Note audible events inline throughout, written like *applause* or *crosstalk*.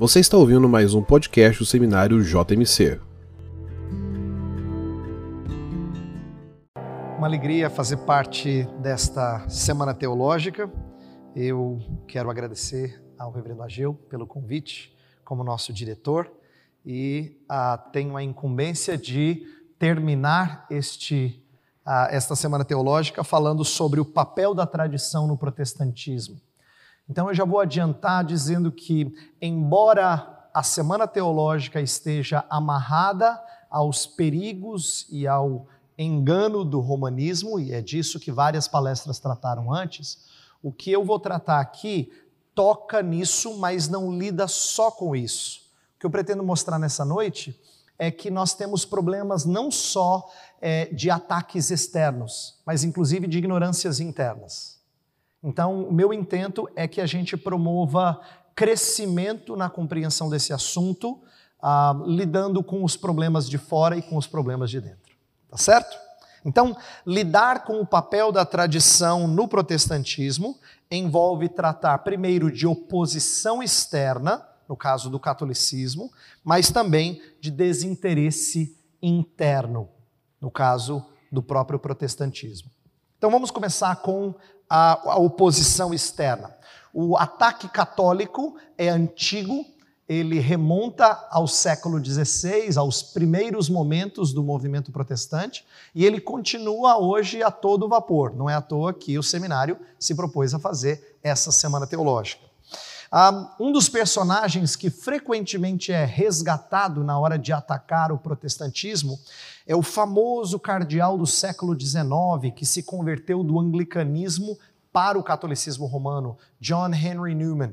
Você está ouvindo mais um podcast do seminário JMC. Uma alegria fazer parte desta semana teológica. Eu quero agradecer ao Reverendo Ageu pelo convite como nosso diretor e ah, tenho a incumbência de terminar este, ah, esta semana teológica falando sobre o papel da tradição no protestantismo. Então eu já vou adiantar dizendo que, embora a semana teológica esteja amarrada aos perigos e ao engano do romanismo, e é disso que várias palestras trataram antes, o que eu vou tratar aqui toca nisso, mas não lida só com isso. O que eu pretendo mostrar nessa noite é que nós temos problemas não só é, de ataques externos, mas inclusive de ignorâncias internas. Então, o meu intento é que a gente promova crescimento na compreensão desse assunto, ah, lidando com os problemas de fora e com os problemas de dentro. Tá certo? Então, lidar com o papel da tradição no protestantismo envolve tratar primeiro de oposição externa, no caso do catolicismo, mas também de desinteresse interno, no caso do próprio protestantismo. Então vamos começar com a, a oposição externa. O ataque católico é antigo, ele remonta ao século XVI, aos primeiros momentos do movimento protestante, e ele continua hoje a todo vapor. Não é à toa que o seminário se propôs a fazer essa semana teológica. Um dos personagens que frequentemente é resgatado na hora de atacar o protestantismo é o famoso cardeal do século XIX que se converteu do anglicanismo para o catolicismo romano, John Henry Newman.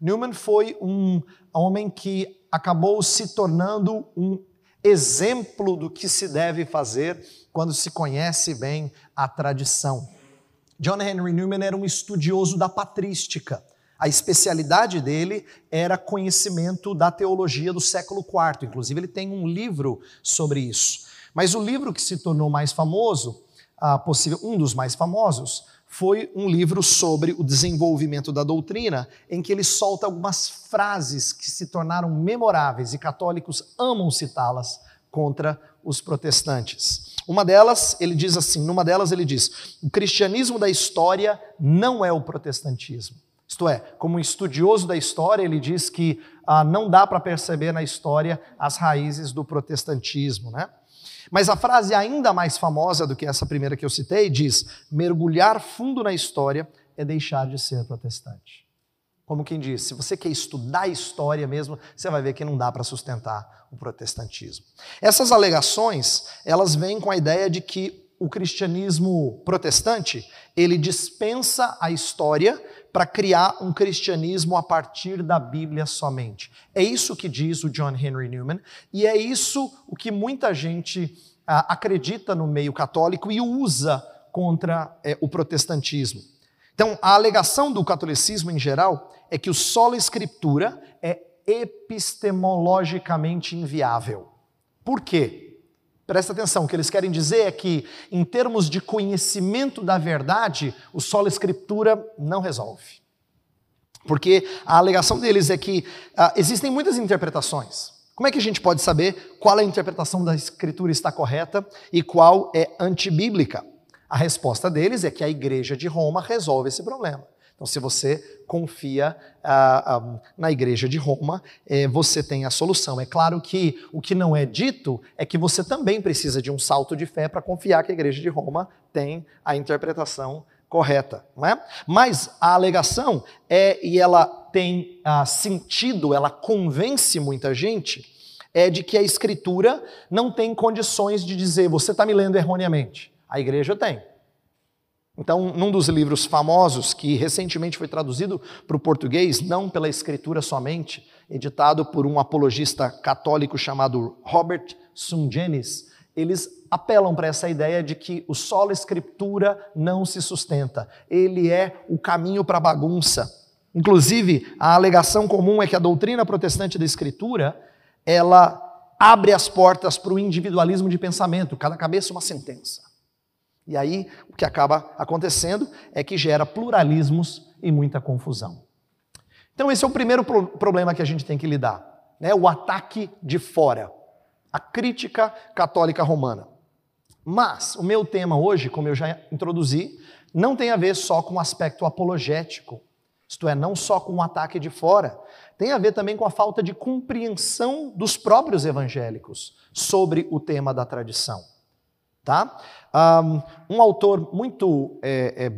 Newman foi um homem que acabou se tornando um exemplo do que se deve fazer quando se conhece bem a tradição. John Henry Newman era um estudioso da patrística. A especialidade dele era conhecimento da teologia do século IV. Inclusive, ele tem um livro sobre isso. Mas o livro que se tornou mais famoso, possível, um dos mais famosos, foi um livro sobre o desenvolvimento da doutrina, em que ele solta algumas frases que se tornaram memoráveis e católicos amam citá-las contra os protestantes. Uma delas, ele diz assim, numa delas ele diz: "O cristianismo da história não é o protestantismo. Isto é, como estudioso da história, ele diz que ah, não dá para perceber na história as raízes do protestantismo. Né? Mas a frase ainda mais famosa do que essa primeira que eu citei diz: mergulhar fundo na história é deixar de ser protestante. Como quem diz, se você quer estudar história mesmo, você vai ver que não dá para sustentar o protestantismo. Essas alegações, elas vêm com a ideia de que o cristianismo protestante, ele dispensa a história para criar um cristianismo a partir da Bíblia somente. É isso que diz o John Henry Newman, e é isso o que muita gente ah, acredita no meio católico e usa contra é, o protestantismo. Então, a alegação do catolicismo em geral é que o solo escritura é epistemologicamente inviável. Por quê? Presta atenção, o que eles querem dizer é que, em termos de conhecimento da verdade, o solo escritura não resolve. Porque a alegação deles é que ah, existem muitas interpretações. Como é que a gente pode saber qual a interpretação da escritura está correta e qual é antibíblica? A resposta deles é que a igreja de Roma resolve esse problema. Então, se você confia ah, ah, na igreja de Roma, eh, você tem a solução. É claro que o que não é dito é que você também precisa de um salto de fé para confiar que a igreja de Roma tem a interpretação correta, não é? Mas a alegação é, e ela tem ah, sentido, ela convence muita gente, é de que a escritura não tem condições de dizer você está me lendo erroneamente. A igreja tem. Então, num dos livros famosos que recentemente foi traduzido para o português, não pela escritura somente, editado por um apologista católico chamado Robert Sungenis, eles apelam para essa ideia de que o solo escritura não se sustenta, ele é o caminho para a bagunça. Inclusive, a alegação comum é que a doutrina protestante da escritura, ela abre as portas para o individualismo de pensamento, cada cabeça uma sentença. E aí o que acaba acontecendo é que gera pluralismos e muita confusão. Então, esse é o primeiro pro problema que a gente tem que lidar: né? o ataque de fora, a crítica católica romana. Mas o meu tema hoje, como eu já introduzi, não tem a ver só com o aspecto apologético, isto é, não só com o ataque de fora, tem a ver também com a falta de compreensão dos próprios evangélicos sobre o tema da tradição. Tá? Um, autor muito, é, é,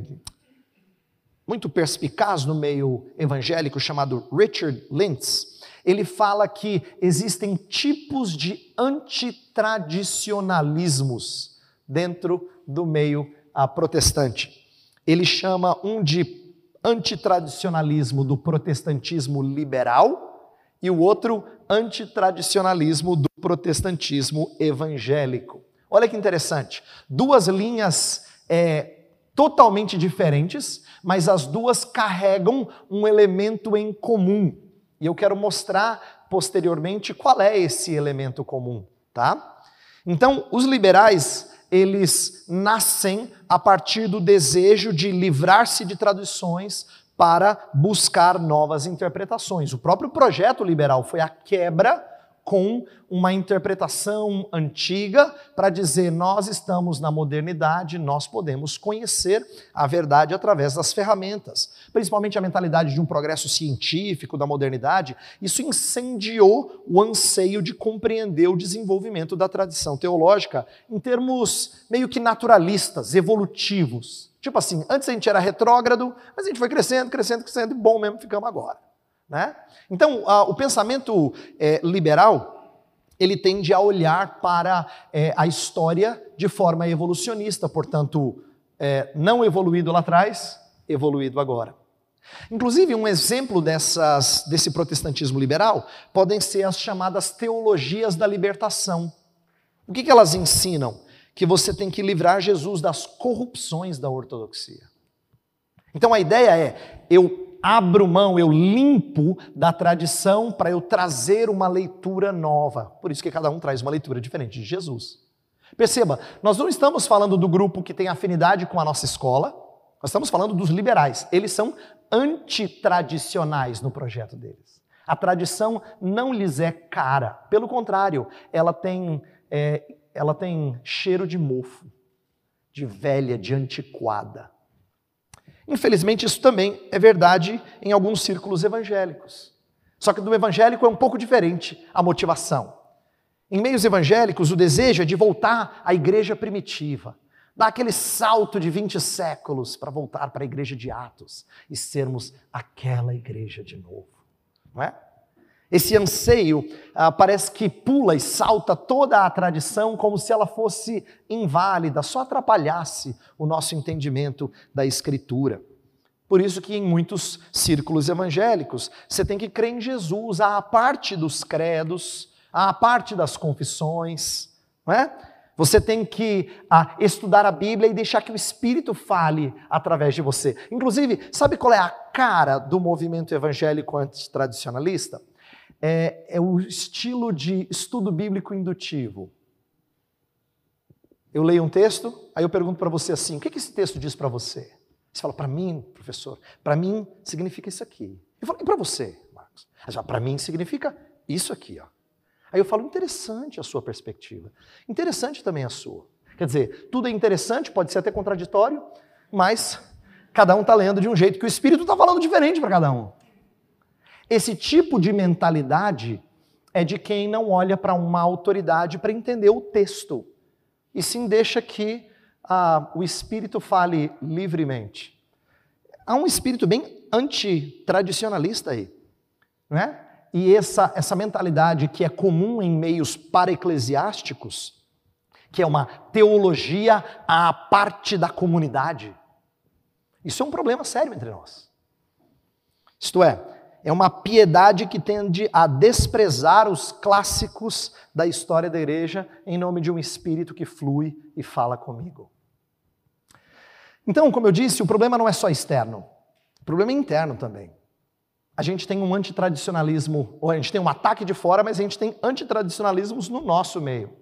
muito perspicaz no meio evangélico, chamado Richard Lintz, ele fala que existem tipos de antitradicionalismos dentro do meio a, protestante. Ele chama um de antitradicionalismo do protestantismo liberal e o outro antitradicionalismo do protestantismo evangélico. Olha que interessante. Duas linhas é, totalmente diferentes, mas as duas carregam um elemento em comum. E eu quero mostrar posteriormente qual é esse elemento comum, tá? Então, os liberais, eles nascem a partir do desejo de livrar-se de tradições para buscar novas interpretações. O próprio projeto liberal foi a quebra com uma interpretação antiga para dizer nós estamos na modernidade, nós podemos conhecer a verdade através das ferramentas. Principalmente a mentalidade de um progresso científico da modernidade, isso incendiou o anseio de compreender o desenvolvimento da tradição teológica em termos meio que naturalistas, evolutivos. Tipo assim, antes a gente era retrógrado, mas a gente foi crescendo, crescendo, crescendo, e bom mesmo ficamos agora. Né? Então, o pensamento é, liberal, ele tende a olhar para é, a história de forma evolucionista, portanto, é, não evoluído lá atrás, evoluído agora. Inclusive, um exemplo dessas, desse protestantismo liberal podem ser as chamadas teologias da libertação. O que, que elas ensinam? Que você tem que livrar Jesus das corrupções da ortodoxia. Então a ideia é: eu abro mão, eu limpo da tradição para eu trazer uma leitura nova. Por isso que cada um traz uma leitura diferente de Jesus. Perceba, nós não estamos falando do grupo que tem afinidade com a nossa escola, nós estamos falando dos liberais. Eles são antitradicionais no projeto deles. A tradição não lhes é cara, pelo contrário, ela tem, é, ela tem cheiro de mofo, de velha, de antiquada. Infelizmente, isso também é verdade em alguns círculos evangélicos. Só que do evangélico é um pouco diferente a motivação. Em meios evangélicos, o desejo é de voltar à igreja primitiva, dar aquele salto de 20 séculos para voltar para a igreja de Atos e sermos aquela igreja de novo. Não é? Esse anseio ah, parece que pula e salta toda a tradição como se ela fosse inválida, só atrapalhasse o nosso entendimento da Escritura. Por isso que em muitos círculos evangélicos você tem que crer em Jesus, à parte dos credos, à parte das confissões, não é? Você tem que ah, estudar a Bíblia e deixar que o Espírito fale através de você. Inclusive, sabe qual é a cara do movimento evangélico antitradicionalista? É, é o estilo de estudo bíblico indutivo. Eu leio um texto, aí eu pergunto para você assim: o que, que esse texto diz para você? Você fala, para mim, professor, para mim significa isso aqui. Eu falo, e para você, Marcos? Para mim significa isso aqui. Ó. Aí eu falo, interessante a sua perspectiva. Interessante também a sua. Quer dizer, tudo é interessante, pode ser até contraditório, mas cada um está lendo de um jeito que o Espírito está falando diferente para cada um. Esse tipo de mentalidade é de quem não olha para uma autoridade para entender o texto, e sim deixa que ah, o espírito fale livremente. Há um espírito bem antitradicionalista aí, não é? E essa, essa mentalidade que é comum em meios para-eclesiásticos, que é uma teologia à parte da comunidade, isso é um problema sério entre nós. Isto é, é uma piedade que tende a desprezar os clássicos da história da igreja em nome de um espírito que flui e fala comigo. Então, como eu disse, o problema não é só externo, o problema é interno também. A gente tem um antitradicionalismo, ou a gente tem um ataque de fora, mas a gente tem antitradicionalismos no nosso meio.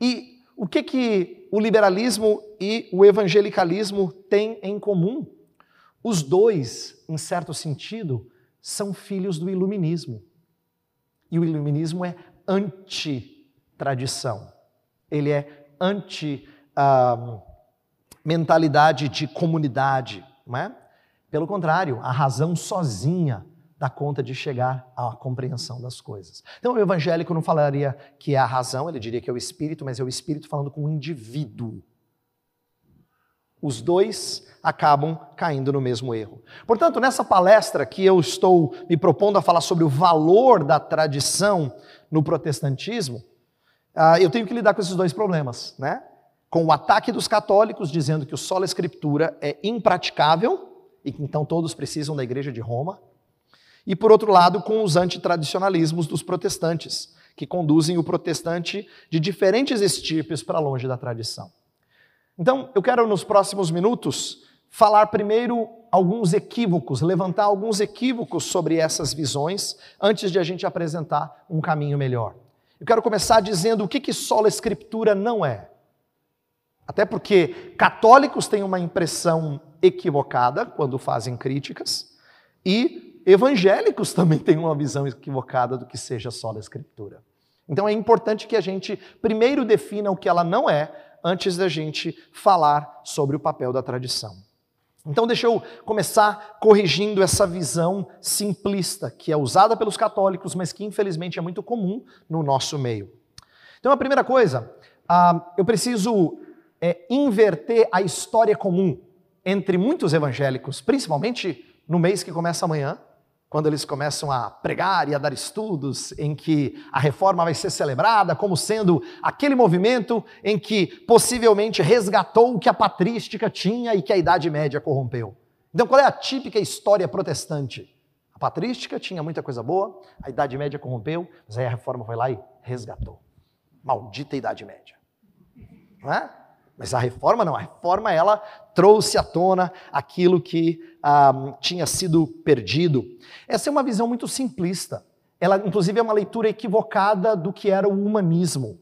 E o que, que o liberalismo e o evangelicalismo têm em comum? Os dois, em certo sentido, são filhos do iluminismo. E o iluminismo é anti-tradição. Ele é anti-mentalidade ah, de comunidade. Não é? Pelo contrário, a razão sozinha dá conta de chegar à compreensão das coisas. Então, o evangélico não falaria que é a razão, ele diria que é o espírito, mas é o espírito falando com o indivíduo. Os dois acabam caindo no mesmo erro. Portanto, nessa palestra que eu estou me propondo a falar sobre o valor da tradição no protestantismo, ah, eu tenho que lidar com esses dois problemas, né? Com o ataque dos católicos dizendo que o sola escritura é impraticável e que então todos precisam da igreja de Roma, e por outro lado, com os antitradicionalismos dos protestantes, que conduzem o protestante de diferentes estirpes para longe da tradição. Então, eu quero nos próximos minutos falar primeiro alguns equívocos, levantar alguns equívocos sobre essas visões, antes de a gente apresentar um caminho melhor. Eu quero começar dizendo o que, que sola escritura não é. Até porque católicos têm uma impressão equivocada quando fazem críticas, e evangélicos também têm uma visão equivocada do que seja sola escritura. Então é importante que a gente primeiro defina o que ela não é, antes da gente falar sobre o papel da tradição. Então, deixa eu começar corrigindo essa visão simplista que é usada pelos católicos, mas que infelizmente é muito comum no nosso meio. Então, a primeira coisa, uh, eu preciso é, inverter a história comum entre muitos evangélicos, principalmente no mês que começa amanhã, quando eles começam a pregar e a dar estudos em que a reforma vai ser celebrada como sendo aquele movimento em que possivelmente resgatou o que a patrística tinha e que a Idade Média corrompeu. Então, qual é a típica história protestante? A patrística tinha muita coisa boa, a Idade Média corrompeu, mas aí a reforma foi lá e resgatou. Maldita Idade Média. Não é? Mas a reforma não, a reforma ela trouxe à tona aquilo que ah, tinha sido perdido. Essa é uma visão muito simplista. Ela, inclusive, é uma leitura equivocada do que era o humanismo.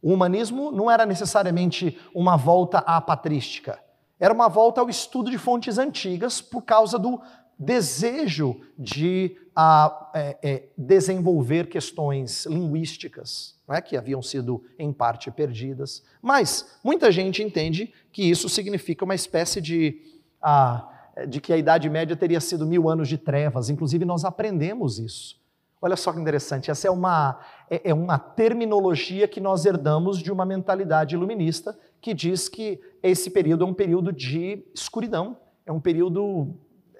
O humanismo não era necessariamente uma volta à patrística, era uma volta ao estudo de fontes antigas por causa do desejo de a, é, é, desenvolver questões linguísticas, né, que haviam sido em parte perdidas. Mas muita gente entende que isso significa uma espécie de, a, de que a Idade Média teria sido mil anos de trevas. Inclusive, nós aprendemos isso. Olha só que interessante, essa é uma, é, é uma terminologia que nós herdamos de uma mentalidade iluminista que diz que esse período é um período de escuridão, é um período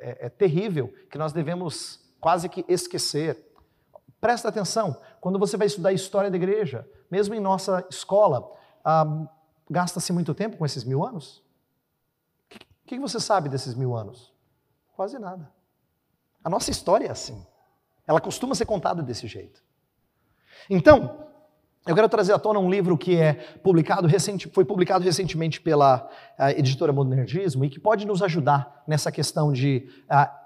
é, é terrível, que nós devemos quase que esquecer. Presta atenção, quando você vai estudar a história da igreja, mesmo em nossa escola, ah, gasta-se muito tempo com esses mil anos? O que, que você sabe desses mil anos? Quase nada. A nossa história é assim. Ela costuma ser contada desse jeito. Então, eu quero trazer à tona um livro que é publicado recente, foi publicado recentemente pela uh, editora Modernismo e que pode nos ajudar nessa questão de uh,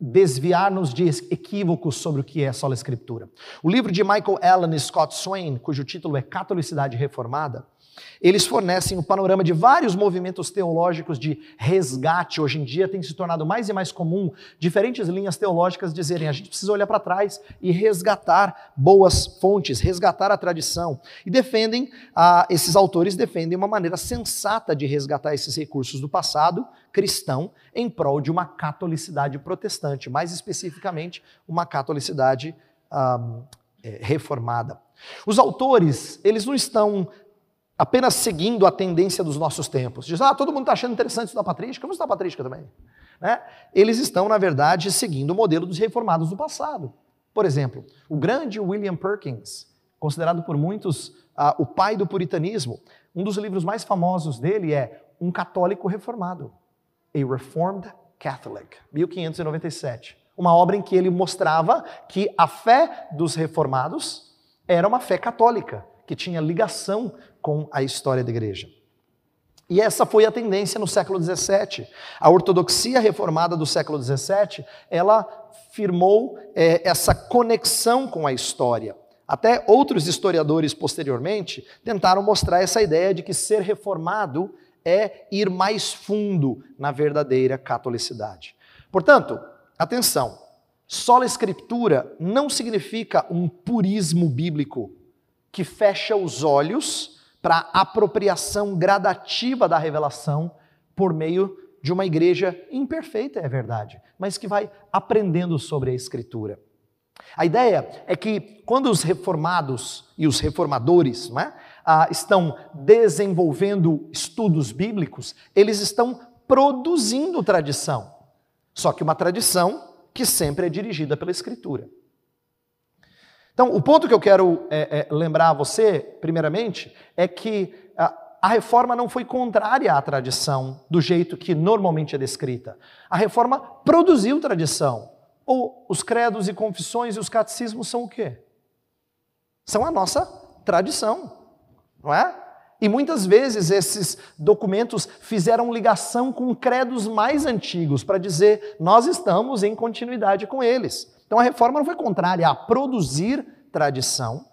desviar-nos de equívocos sobre o que é sola escritura. O livro de Michael Allen e Scott Swain, cujo título é Catolicidade Reformada, eles fornecem o um panorama de vários movimentos teológicos de resgate. Hoje em dia tem se tornado mais e mais comum diferentes linhas teológicas dizerem a gente precisa olhar para trás e resgatar boas fontes, resgatar a tradição. E defendem, ah, esses autores defendem uma maneira sensata de resgatar esses recursos do passado cristão em prol de uma catolicidade protestante, mais especificamente uma catolicidade ah, reformada. Os autores, eles não estão apenas seguindo a tendência dos nossos tempos. Diz, ah, todo mundo está achando interessante estudar patrística, vamos estudar patrística também. Né? Eles estão, na verdade, seguindo o modelo dos reformados do passado. Por exemplo, o grande William Perkins, considerado por muitos ah, o pai do puritanismo, um dos livros mais famosos dele é Um Católico Reformado, A Reformed Catholic, 1597. Uma obra em que ele mostrava que a fé dos reformados era uma fé católica, que tinha ligação com a história da igreja. E essa foi a tendência no século XVII. A ortodoxia reformada do século XVII, ela firmou é, essa conexão com a história. Até outros historiadores posteriormente tentaram mostrar essa ideia de que ser reformado é ir mais fundo na verdadeira catolicidade. Portanto, atenção, Sola Escritura não significa um purismo bíblico que fecha os olhos para apropriação gradativa da revelação por meio de uma igreja imperfeita, é verdade, mas que vai aprendendo sobre a Escritura. A ideia é que quando os reformados e os reformadores é, ah, estão desenvolvendo estudos bíblicos, eles estão produzindo tradição. Só que uma tradição que sempre é dirigida pela Escritura. Então, o ponto que eu quero é, é, lembrar a você, primeiramente, é que a, a reforma não foi contrária à tradição do jeito que normalmente é descrita. A reforma produziu tradição. Ou os credos e confissões e os catecismos são o quê? São a nossa tradição, não é? E muitas vezes esses documentos fizeram ligação com credos mais antigos para dizer nós estamos em continuidade com eles. Então a reforma não foi contrária a produzir tradição,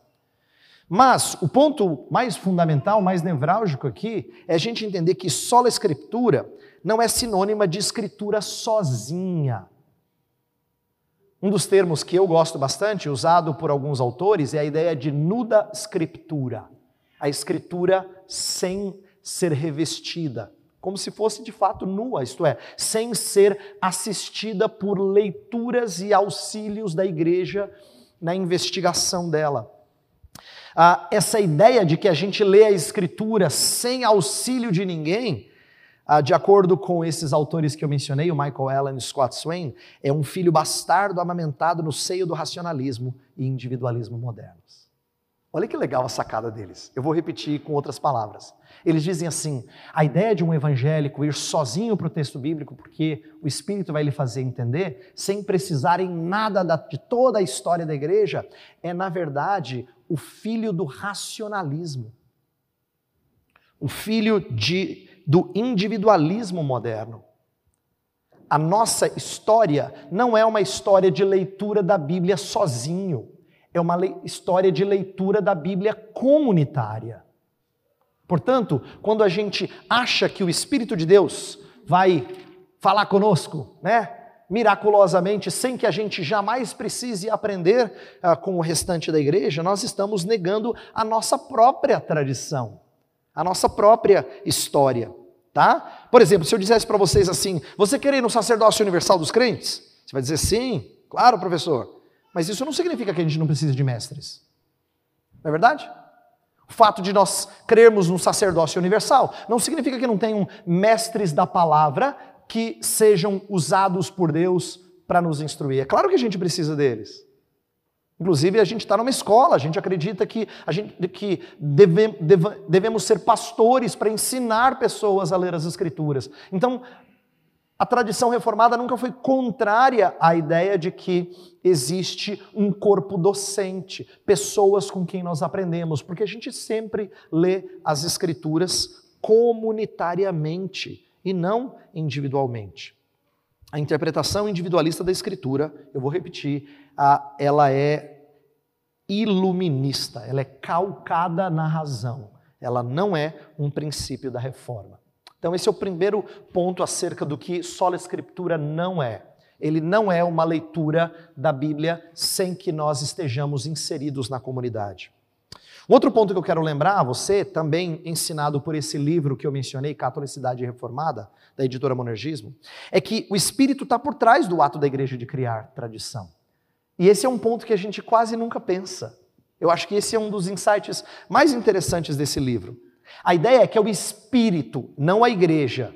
mas o ponto mais fundamental, mais nevrálgico aqui, é a gente entender que só a escritura não é sinônima de escritura sozinha. Um dos termos que eu gosto bastante, usado por alguns autores, é a ideia de nuda scriptura. A escritura sem ser revestida, como se fosse de fato nua, isto é, sem ser assistida por leituras e auxílios da igreja na investigação dela. Ah, essa ideia de que a gente lê a escritura sem auxílio de ninguém ah, de acordo com esses autores que eu mencionei, o Michael Allen e Scott Swain, é um filho bastardo amamentado no seio do racionalismo e individualismo modernos. Olha que legal a sacada deles. Eu vou repetir com outras palavras. Eles dizem assim: a ideia de um evangélico ir sozinho para o texto bíblico, porque o Espírito vai lhe fazer entender, sem precisar em nada de toda a história da igreja, é, na verdade, o filho do racionalismo. O filho de do individualismo moderno. A nossa história não é uma história de leitura da Bíblia sozinho, é uma história de leitura da Bíblia comunitária. Portanto, quando a gente acha que o Espírito de Deus vai falar conosco, né? Miraculosamente, sem que a gente jamais precise aprender uh, com o restante da igreja, nós estamos negando a nossa própria tradição a nossa própria história, tá? Por exemplo, se eu dissesse para vocês assim: "Você quer ir no sacerdócio universal dos crentes?" Você vai dizer: "Sim, claro, professor". Mas isso não significa que a gente não precisa de mestres. Não é verdade? O fato de nós crermos no sacerdócio universal não significa que não tenham mestres da palavra que sejam usados por Deus para nos instruir. É claro que a gente precisa deles. Inclusive, a gente está numa escola, a gente acredita que, a gente, que deve, deve, devemos ser pastores para ensinar pessoas a ler as Escrituras. Então, a tradição reformada nunca foi contrária à ideia de que existe um corpo docente, pessoas com quem nós aprendemos, porque a gente sempre lê as Escrituras comunitariamente e não individualmente. A interpretação individualista da Escritura, eu vou repetir, ela é iluminista, ela é calcada na razão, ela não é um princípio da reforma. Então, esse é o primeiro ponto acerca do que sola escritura não é. Ele não é uma leitura da Bíblia sem que nós estejamos inseridos na comunidade. Um outro ponto que eu quero lembrar a você, também ensinado por esse livro que eu mencionei, Catolicidade Reformada, da editora Monergismo, é que o Espírito está por trás do ato da igreja de criar tradição. E esse é um ponto que a gente quase nunca pensa. Eu acho que esse é um dos insights mais interessantes desse livro. A ideia é que é o Espírito, não a igreja.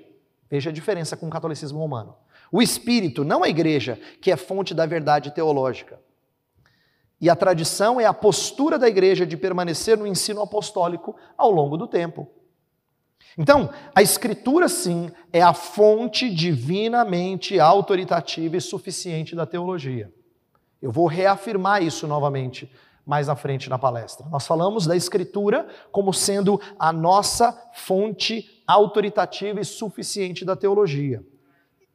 Veja a diferença com o catolicismo romano. O Espírito, não a igreja, que é fonte da verdade teológica. E a tradição é a postura da igreja de permanecer no ensino apostólico ao longo do tempo. Então, a Escritura, sim, é a fonte divinamente autoritativa e suficiente da teologia. Eu vou reafirmar isso novamente mais à frente na palestra. Nós falamos da Escritura como sendo a nossa fonte autoritativa e suficiente da teologia.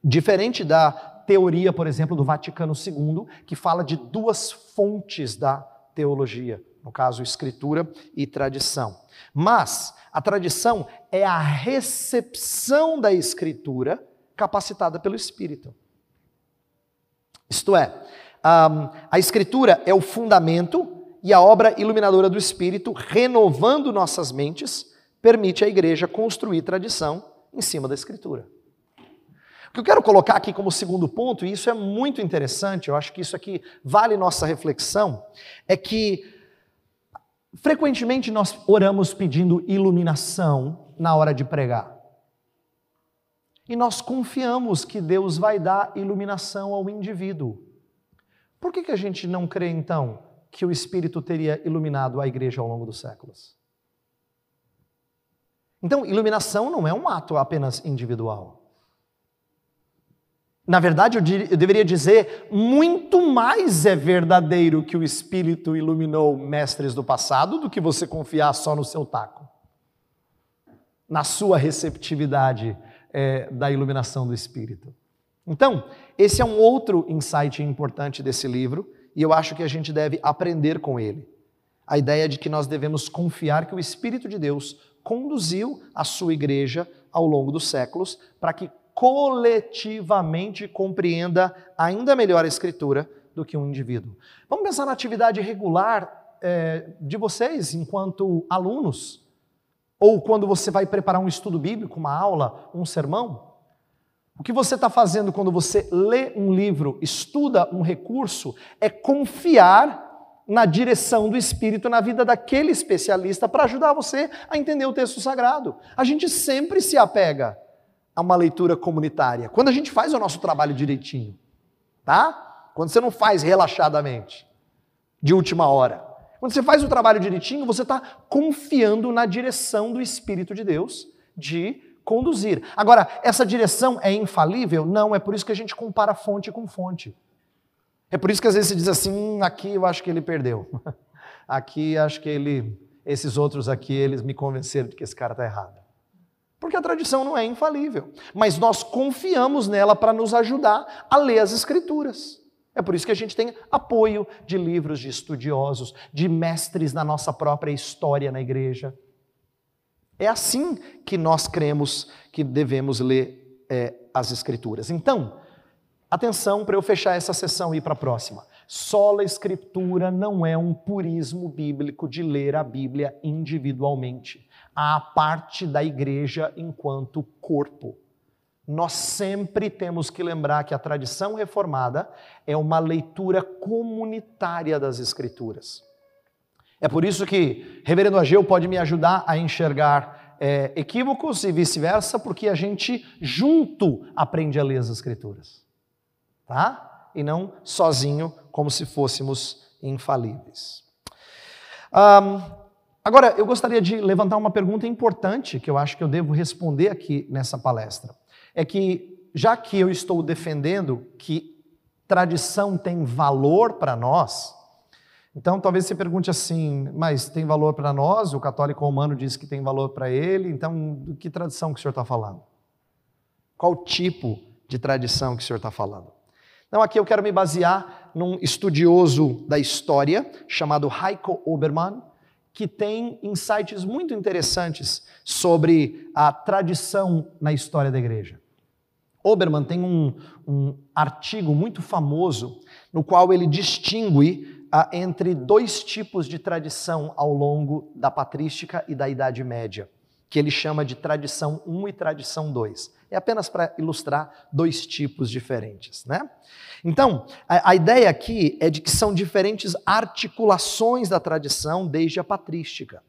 Diferente da teoria, por exemplo, do Vaticano II, que fala de duas fontes da teologia, no caso, Escritura e tradição. Mas a tradição é a recepção da Escritura capacitada pelo Espírito. Isto é, a Escritura é o fundamento e a obra iluminadora do Espírito, renovando nossas mentes, permite à igreja construir tradição em cima da Escritura. O que eu quero colocar aqui como segundo ponto, e isso é muito interessante, eu acho que isso aqui vale nossa reflexão, é que frequentemente nós oramos pedindo iluminação na hora de pregar. E nós confiamos que Deus vai dar iluminação ao indivíduo. Por que, que a gente não crê, então, que o Espírito teria iluminado a igreja ao longo dos séculos? Então, iluminação não é um ato apenas individual. Na verdade, eu, dir, eu, deveria dizer, muito mais é verdadeiro que o Espírito iluminou mestres do passado do que você confiar só no seu taco, na sua receptividade é, da iluminação do Espírito. Então, esse é um outro insight importante desse livro e eu acho que a gente deve aprender com ele. A ideia de que nós devemos confiar que o Espírito de Deus conduziu a sua igreja ao longo dos séculos para que coletivamente compreenda ainda melhor a Escritura do que um indivíduo. Vamos pensar na atividade regular é, de vocês enquanto alunos, ou quando você vai preparar um estudo bíblico, uma aula, um sermão. O que você está fazendo quando você lê um livro, estuda um recurso, é confiar na direção do Espírito na vida daquele especialista para ajudar você a entender o texto sagrado. A gente sempre se apega a uma leitura comunitária. Quando a gente faz o nosso trabalho direitinho, tá? Quando você não faz relaxadamente, de última hora. Quando você faz o trabalho direitinho, você está confiando na direção do Espírito de Deus de conduzir. Agora, essa direção é infalível? Não, é por isso que a gente compara fonte com fonte. É por isso que às vezes se diz assim, hum, aqui eu acho que ele perdeu. *laughs* aqui acho que ele, esses outros aqui, eles me convenceram de que esse cara está errado. Porque a tradição não é infalível, mas nós confiamos nela para nos ajudar a ler as Escrituras. É por isso que a gente tem apoio de livros de estudiosos, de mestres na nossa própria história na igreja. É assim que nós cremos que devemos ler é, as Escrituras. Então, atenção para eu fechar essa sessão e ir para a próxima. Sola Escritura não é um purismo bíblico de ler a Bíblia individualmente à parte da igreja enquanto corpo. Nós sempre temos que lembrar que a tradição reformada é uma leitura comunitária das Escrituras. É por isso que Reverendo Ageu pode me ajudar a enxergar é, equívocos e vice-versa, porque a gente junto aprende a ler as Escrituras, tá? E não sozinho, como se fôssemos infalíveis. Um, Agora, eu gostaria de levantar uma pergunta importante que eu acho que eu devo responder aqui nessa palestra. É que, já que eu estou defendendo que tradição tem valor para nós, então talvez você pergunte assim, mas tem valor para nós? O católico romano diz que tem valor para ele, então do que tradição que o senhor está falando? Qual tipo de tradição que o senhor está falando? Então aqui eu quero me basear num estudioso da história chamado Heiko Obermann, que tem insights muito interessantes sobre a tradição na história da igreja. Obermann tem um, um artigo muito famoso no qual ele distingue entre dois tipos de tradição ao longo da patrística e da Idade Média, que ele chama de tradição 1 e tradição 2. É apenas para ilustrar dois tipos diferentes, né? Então, a, a, ideia aqui é de que são diferentes articulações da tradição desde a patrística,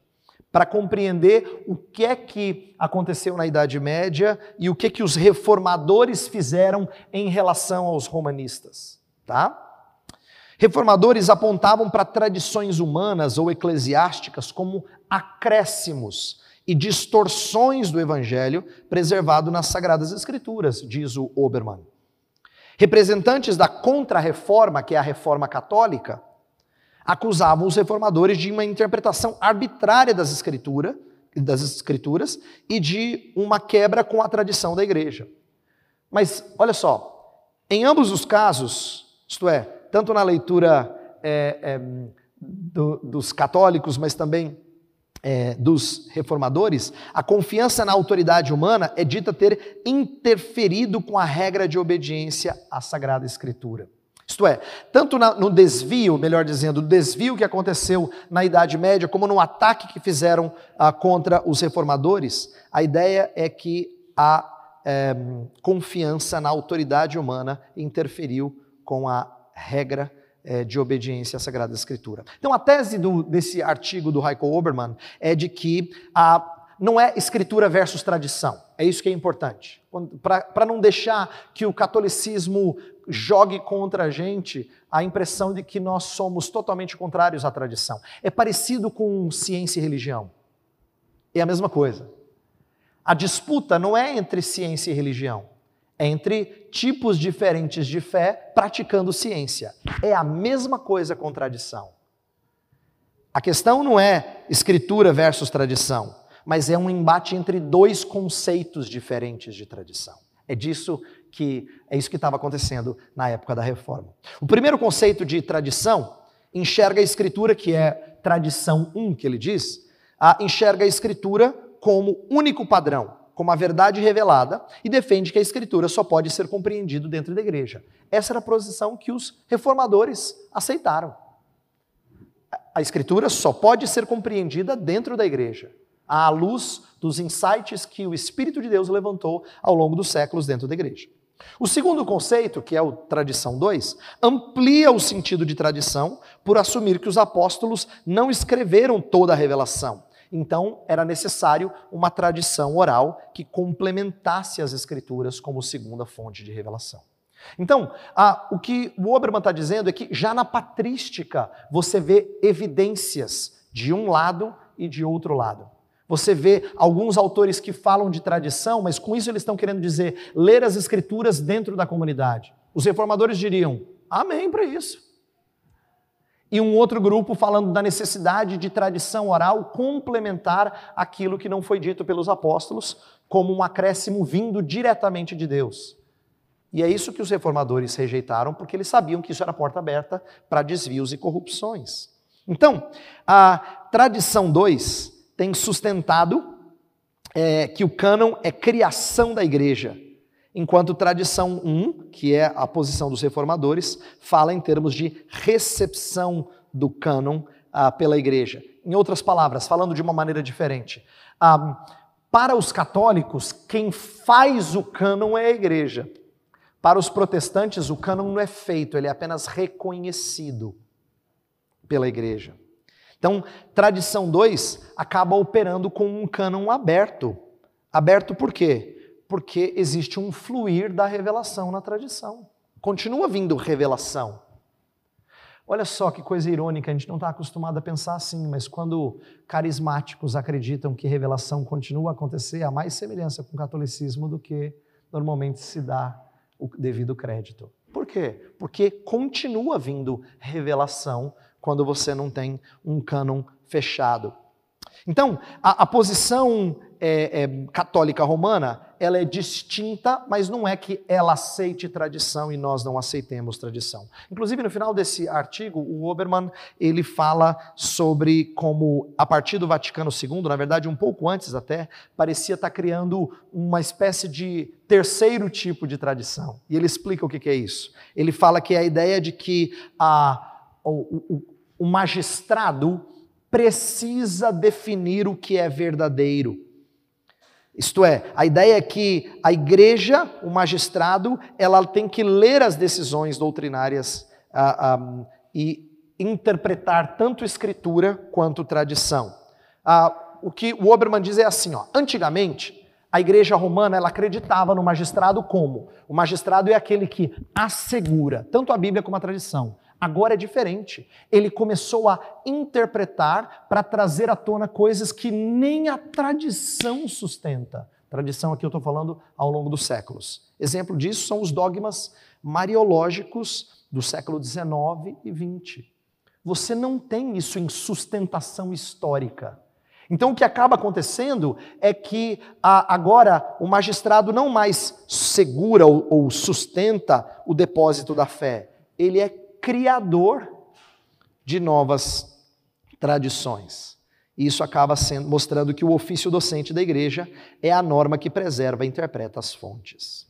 para compreender o que é que aconteceu na Idade Média e o que é que os reformadores fizeram em relação aos romanistas, tá? Reformadores apontavam para tradições humanas ou eclesiásticas como acréscimos e distorções do evangelho preservado nas sagradas escrituras, diz o Obermann. Representantes da Contra-Reforma, que é a reforma católica, acusavam os reformadores de uma interpretação arbitrária das, escritura, das escrituras e de uma quebra com a tradição da igreja. Mas, olha só, em ambos os casos, isto é, tanto na leitura é, é, do, dos católicos, mas também é, dos reformadores, a confiança na autoridade humana é dita ter interferido com a regra de obediência à Sagrada Escritura. Isto é, tanto no desvio, melhor dizendo, o desvio que aconteceu na Idade Média, como no ataque que fizeram ah, contra os reformadores, a ideia é que a é, confiança na autoridade humana interferiu com a regra é, de obediência à Sagrada Escritura. Então, a tese do, desse artigo do Heiko Obermann é de que a não é escritura versus tradição. É isso que é importante. Para não deixar que o catolicismo jogue contra a gente a impressão de que nós somos totalmente contrários à tradição. É parecido com ciência e religião. É a mesma coisa. A disputa não é entre ciência e religião, entre tipos diferentes de fé praticando ciência. É a mesma coisa com tradição. A questão não é escritura versus tradição, mas é um embate entre dois conceitos diferentes de tradição. É disso que é isso que estava acontecendo na época da reforma. O primeiro conceito de tradição enxerga a escritura, que é tradição 1, que ele diz, enxerga a escritura como único padrão, como a verdade revelada, e defende que a escritura só pode ser compreendido dentro da igreja. Essa era a posição que os reformadores aceitaram. A escritura só pode ser compreendida dentro da igreja, à luz dos insights que o Espírito de Deus levantou ao longo dos séculos dentro da igreja. O segundo conceito, que é o tradição 2, amplia o sentido de tradição por assumir que os apóstolos não escreveram toda a revelação. Então, era necessário uma tradição oral que complementasse as escrituras como segunda fonte de revelação. Então, a, o que o Obermann está dizendo é que já na patrística você vê evidências de um lado e de outro lado. Você vê alguns autores que falam de tradição, mas com isso eles estão querendo dizer ler as escrituras dentro da comunidade. Os reformadores diriam: Amém para isso. E um outro grupo falando da necessidade de tradição oral complementar aquilo que não foi dito pelos apóstolos, como um acréscimo vindo diretamente de Deus. E é isso que os reformadores rejeitaram, porque eles sabiam que isso era porta aberta para desvios e corrupções. Então, a tradição 2 tem sustentado é, que o cânon é criação da igreja, enquanto tradição 1, que é a posição dos reformadores, fala em termos de recepção do cânon ah, pela igreja. Em outras palavras, falando de uma maneira diferente, ah, para os católicos, quem faz o cânon é a igreja. Para os protestantes, o cânon não é feito, ele é apenas reconhecido pela igreja. Então, tradição 2 acaba operando com um cânon aberto. Aberto por quê? Porque existe um fluir da revelação na tradição. Continua vindo revelação. Olha só que coisa irônica, a gente não está acostumado a pensar assim, mas quando carismáticos acreditam que revelação continua a acontecer, há mais semelhança com o catolicismo do que normalmente se dá o devido crédito. Por quê? Porque continua vindo revelação quando você não tem um cânon fechado. Então, a, a posição é, é, católica romana, ela é distinta, mas não é que ela aceite tradição e nós não aceitemos tradição. Inclusive, no final desse artigo, o Obermann, ele fala sobre como, a partir do Vaticano II, na verdade, um pouco antes até, parecia estar criando uma espécie de terceiro tipo de tradição. E ele explica o que é isso. Ele fala que é a ideia de que a o, o, o magistrado precisa definir o que é verdadeiro. Isto é, a ideia é que a igreja, o magistrado, ela tem que ler as decisões doutrinárias ah, ah, e interpretar tanto escritura quanto tradição. Ah, o que o Obermann diz é assim: ó, antigamente, a igreja romana ela acreditava no magistrado como? O magistrado é aquele que assegura tanto a Bíblia como a tradição. Agora é diferente. Ele começou a interpretar para trazer à tona coisas que nem a tradição sustenta. Tradição aqui eu estou falando ao longo dos séculos. Exemplo disso são os dogmas mariológicos do século XIX e XX. Você não tem isso em sustentação histórica. Então, o que acaba acontecendo é que a, agora o magistrado não mais segura ou, ou sustenta o depósito da fé, ele é criador de novas tradições. Isso acaba sendo, mostrando que o ofício docente da igreja é a norma que preserva e interpreta as fontes.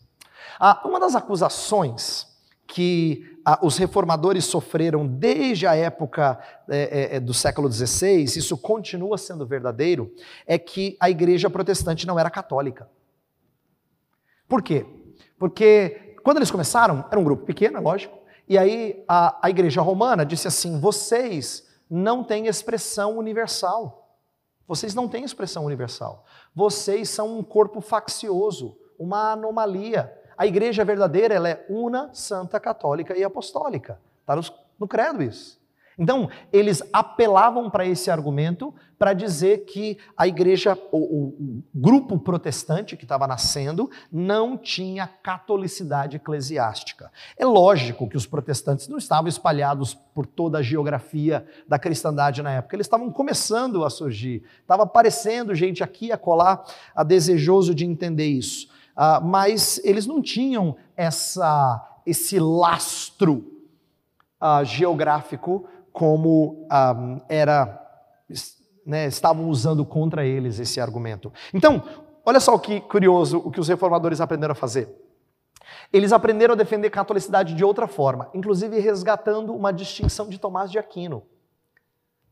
Ah, uma das acusações que ah, os reformadores sofreram desde a época é, é, do século XVI, isso continua sendo verdadeiro, é que a igreja protestante não era católica. Por quê? Porque quando eles começaram, era um grupo pequeno, é lógico, e aí a, a igreja romana disse assim: vocês não têm expressão universal. Vocês não têm expressão universal. Vocês são um corpo faccioso, uma anomalia. A igreja verdadeira ela é una, santa, católica e apostólica. Está no, no credo isso. Então, eles apelavam para esse argumento para dizer que a igreja, o, o grupo protestante que estava nascendo, não tinha catolicidade eclesiástica. É lógico que os protestantes não estavam espalhados por toda a geografia da cristandade na época, eles estavam começando a surgir, estava aparecendo gente aqui a colar, a desejoso de entender isso. Uh, mas eles não tinham essa, esse lastro uh, geográfico como um, era, né, estavam usando contra eles esse argumento. Então, olha só o que curioso o que os reformadores aprenderam a fazer. Eles aprenderam a defender a catolicidade de outra forma, inclusive resgatando uma distinção de Tomás de Aquino.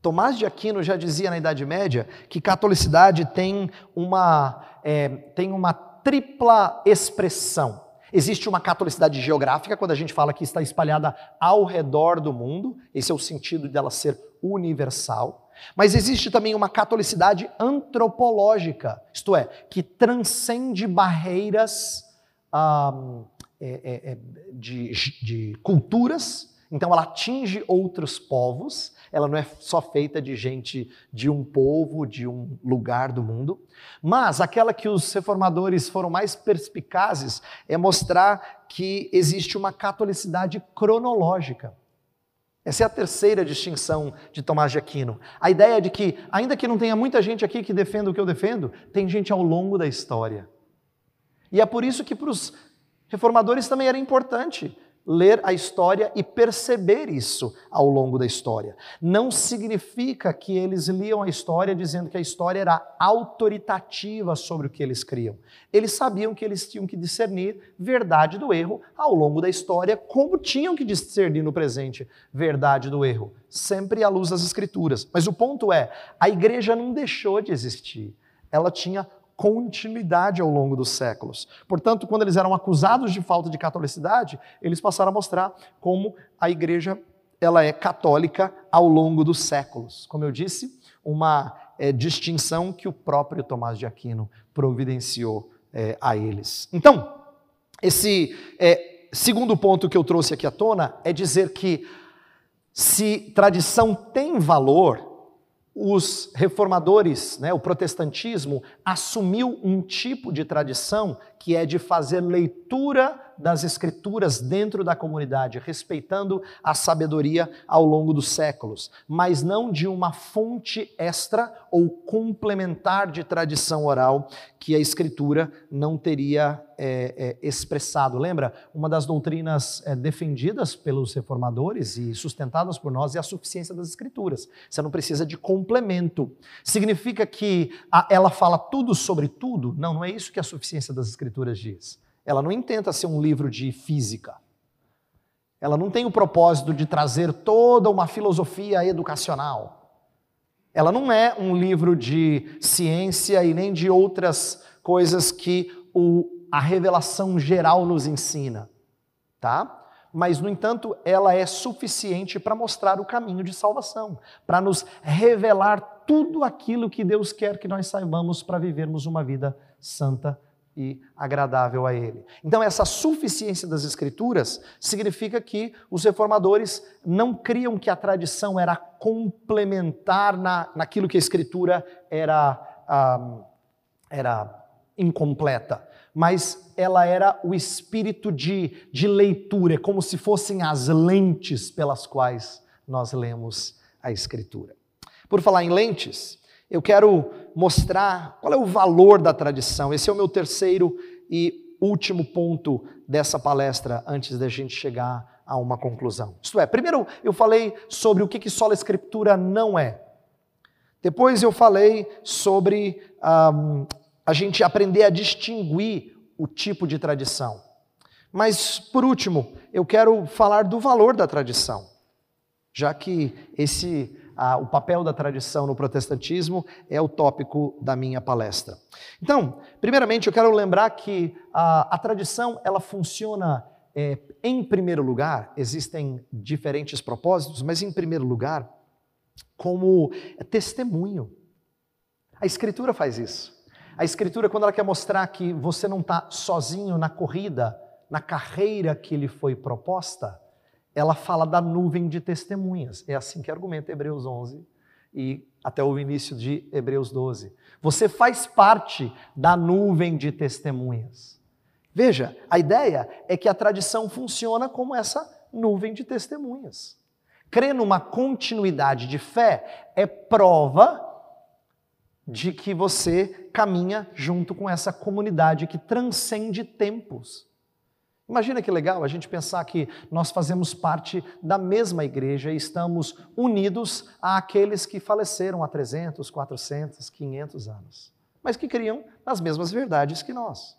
Tomás de Aquino já dizia na Idade Média que catolicidade tem uma, é, tem uma tripla expressão. Existe uma catolicidade geográfica, quando a gente fala que está espalhada ao redor do mundo, esse é o sentido dela ser universal. Mas existe também uma catolicidade antropológica, isto é, que transcende barreiras ah, é, é, de, de culturas então ela atinge outros povos, ela não é só feita de gente de um povo, de um lugar do mundo, mas aquela que os reformadores foram mais perspicazes é mostrar que existe uma catolicidade cronológica. Essa é a terceira distinção de Tomás de Aquino. A ideia de que, ainda que não tenha muita gente aqui que defenda o que eu defendo, tem gente ao longo da história. E é por isso que para os reformadores também era importante ler a história e perceber isso ao longo da história. Não significa que eles liam a história dizendo que a história era autoritativa sobre o que eles criam. Eles sabiam que eles tinham que discernir verdade do erro ao longo da história, como tinham que discernir no presente verdade do erro, sempre à luz das escrituras. Mas o ponto é, a igreja não deixou de existir. Ela tinha continuidade ao longo dos séculos. Portanto, quando eles eram acusados de falta de catolicidade, eles passaram a mostrar como a igreja ela é católica ao longo dos séculos. Como eu disse, uma é, distinção que o próprio Tomás de Aquino providenciou é, a eles. Então, esse é, segundo ponto que eu trouxe aqui à tona é dizer que se tradição tem valor, os reformadores, né, o protestantismo, assumiu um tipo de tradição que é de fazer leitura das escrituras dentro da comunidade, respeitando a sabedoria ao longo dos séculos, mas não de uma fonte extra ou complementar de tradição oral que a escritura não teria é, é, expressado. Lembra? Uma das doutrinas é, defendidas pelos reformadores e sustentadas por nós é a suficiência das escrituras. Você não precisa de complemento. Significa que a, ela fala tudo sobre tudo? Não, não é isso que a suficiência das escrituras diz. Ela não intenta ser um livro de física. Ela não tem o propósito de trazer toda uma filosofia educacional. Ela não é um livro de ciência e nem de outras coisas que o, a revelação geral nos ensina, tá? Mas, no entanto, ela é suficiente para mostrar o caminho de salvação, para nos revelar tudo aquilo que Deus quer que nós saibamos para vivermos uma vida santa e agradável a Ele. Então, essa suficiência das Escrituras significa que os reformadores não criam que a tradição era complementar na, naquilo que a Escritura era, ah, era incompleta, mas ela era o espírito de, de leitura, é como se fossem as lentes pelas quais nós lemos a Escritura. Por falar em lentes, eu quero mostrar qual é o valor da tradição. Esse é o meu terceiro e último ponto dessa palestra antes da gente chegar a uma conclusão. Isto é, primeiro eu falei sobre o que, que sola escritura não é. Depois eu falei sobre um, a gente aprender a distinguir o tipo de tradição. Mas, por último, eu quero falar do valor da tradição, já que esse ah, o papel da tradição no protestantismo é o tópico da minha palestra. Então, primeiramente, eu quero lembrar que a, a tradição ela funciona é, em primeiro lugar, existem diferentes propósitos, mas em primeiro lugar, como testemunho. A Escritura faz isso. A Escritura, quando ela quer mostrar que você não está sozinho na corrida, na carreira que lhe foi proposta, ela fala da nuvem de testemunhas. É assim que argumenta Hebreus 11 e até o início de Hebreus 12. Você faz parte da nuvem de testemunhas. Veja, a ideia é que a tradição funciona como essa nuvem de testemunhas. Crer numa continuidade de fé é prova de que você caminha junto com essa comunidade que transcende tempos. Imagina que legal a gente pensar que nós fazemos parte da mesma igreja e estamos unidos àqueles que faleceram há 300, 400, 500 anos, mas que criam nas mesmas verdades que nós.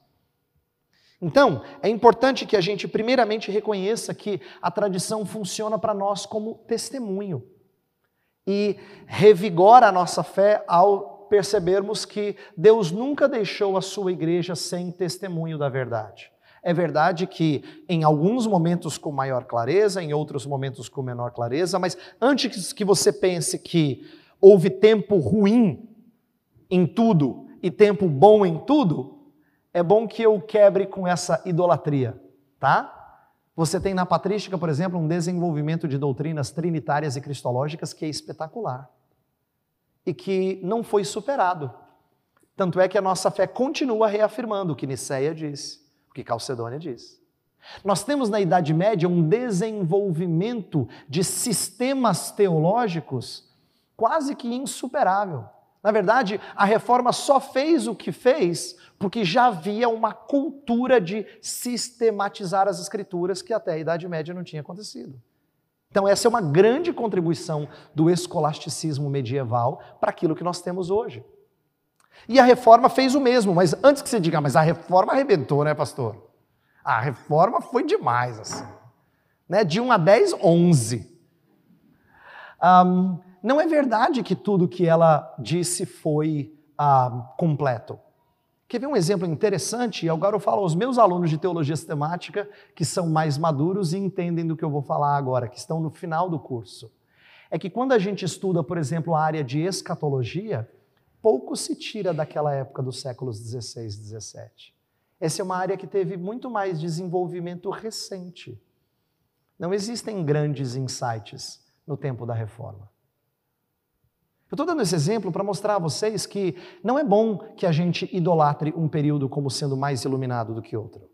Então, é importante que a gente, primeiramente, reconheça que a tradição funciona para nós como testemunho e revigora a nossa fé ao percebermos que Deus nunca deixou a sua igreja sem testemunho da verdade. É verdade que em alguns momentos com maior clareza, em outros momentos com menor clareza, mas antes que você pense que houve tempo ruim em tudo e tempo bom em tudo, é bom que eu quebre com essa idolatria, tá? Você tem na patrística, por exemplo, um desenvolvimento de doutrinas trinitárias e cristológicas que é espetacular e que não foi superado. Tanto é que a nossa fé continua reafirmando o que Nicéia diz, o que Calcedônia diz. Nós temos na Idade Média um desenvolvimento de sistemas teológicos quase que insuperável. Na verdade, a reforma só fez o que fez porque já havia uma cultura de sistematizar as escrituras que até a Idade Média não tinha acontecido. Então, essa é uma grande contribuição do escolasticismo medieval para aquilo que nós temos hoje. E a reforma fez o mesmo, mas antes que você diga, mas a reforma arrebentou, né, pastor? A reforma foi demais, assim. Né? De 1 a 10, 11. Um, não é verdade que tudo que ela disse foi uh, completo. Quer ver um exemplo interessante? E agora eu falo aos meus alunos de teologia sistemática, que são mais maduros e entendem do que eu vou falar agora, que estão no final do curso. É que quando a gente estuda, por exemplo, a área de escatologia, pouco se tira daquela época dos séculos 16 e 17. Essa é uma área que teve muito mais desenvolvimento recente. Não existem grandes insights no tempo da reforma. Eu estou dando esse exemplo para mostrar a vocês que não é bom que a gente idolatre um período como sendo mais iluminado do que outro.